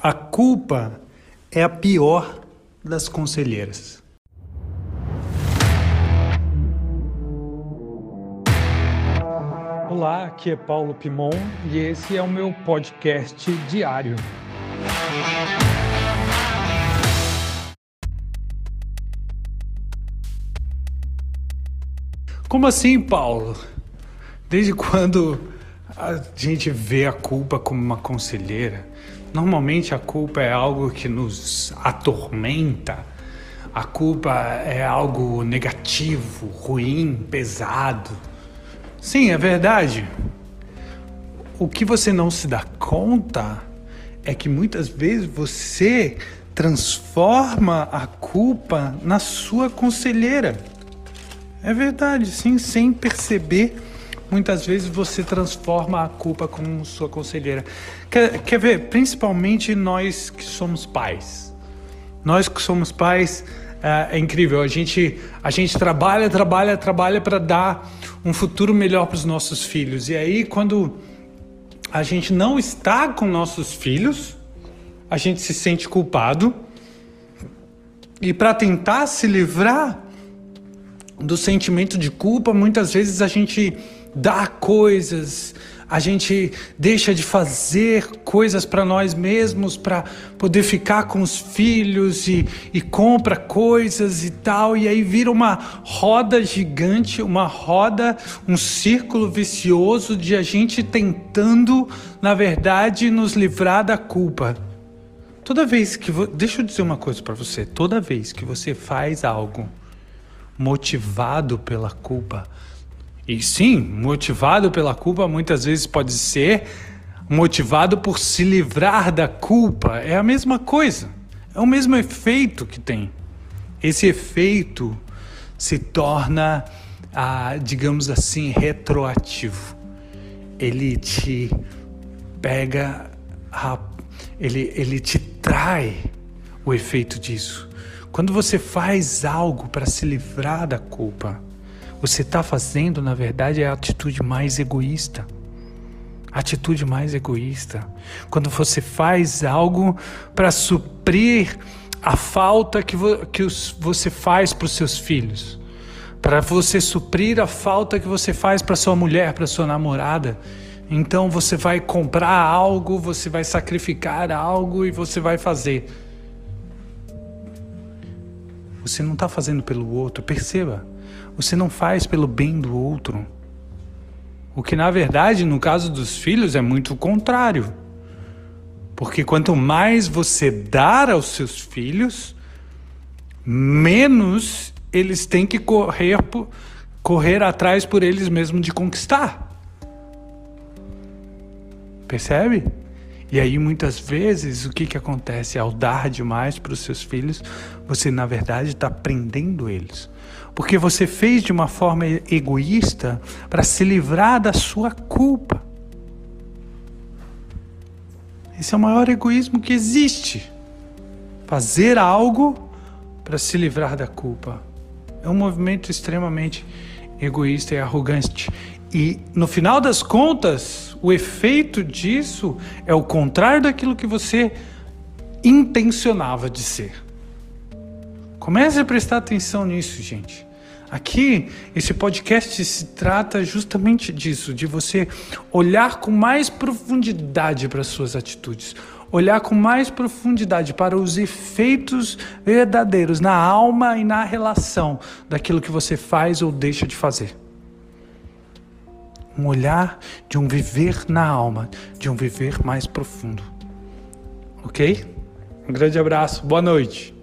A culpa é a pior das conselheiras. Olá, aqui é Paulo Pimon e esse é o meu podcast diário. Como assim, Paulo? Desde quando a gente vê a culpa como uma conselheira? Normalmente a culpa é algo que nos atormenta. A culpa é algo negativo, ruim, pesado. Sim, é verdade. O que você não se dá conta é que muitas vezes você transforma a culpa na sua conselheira. É verdade, sim, sem perceber muitas vezes você transforma a culpa como sua conselheira. Quer, quer ver? Principalmente nós que somos pais. Nós que somos pais, é, é incrível. A gente, a gente trabalha, trabalha, trabalha para dar um futuro melhor para os nossos filhos. E aí, quando a gente não está com nossos filhos, a gente se sente culpado. E para tentar se livrar do sentimento de culpa, muitas vezes a gente dá coisas, a gente deixa de fazer coisas para nós mesmos para poder ficar com os filhos e, e compra coisas e tal, e aí vira uma roda gigante, uma roda, um círculo vicioso de a gente tentando, na verdade, nos livrar da culpa. Toda vez que. Deixa eu dizer uma coisa para você. Toda vez que você faz algo motivado pela culpa, e sim, motivado pela culpa muitas vezes pode ser motivado por se livrar da culpa. É a mesma coisa. É o mesmo efeito que tem. Esse efeito se torna, ah, digamos assim, retroativo. Ele te pega, ele, ele te trai o efeito disso. Quando você faz algo para se livrar da culpa, você está fazendo, na verdade, é a atitude mais egoísta. Atitude mais egoísta. Quando você faz algo para suprir a falta que, vo que você faz para os seus filhos, para você suprir a falta que você faz para sua mulher, para sua namorada. Então você vai comprar algo, você vai sacrificar algo e você vai fazer. Você não está fazendo pelo outro, perceba. Você não faz pelo bem do outro. O que, na verdade, no caso dos filhos, é muito o contrário. Porque quanto mais você dar aos seus filhos, menos eles têm que correr, correr atrás por eles mesmos de conquistar. Percebe? E aí muitas vezes o que, que acontece? Ao dar demais para os seus filhos, você na verdade está prendendo eles. Porque você fez de uma forma egoísta para se livrar da sua culpa. Esse é o maior egoísmo que existe. Fazer algo para se livrar da culpa. É um movimento extremamente egoísta e arrogante. E no final das contas, o efeito disso é o contrário daquilo que você intencionava de ser. Comece a prestar atenção nisso, gente. Aqui, esse podcast se trata justamente disso, de você olhar com mais profundidade para as suas atitudes, olhar com mais profundidade para os efeitos verdadeiros na alma e na relação daquilo que você faz ou deixa de fazer um olhar de um viver na alma, de um viver mais profundo. Ok? Um grande abraço, boa noite.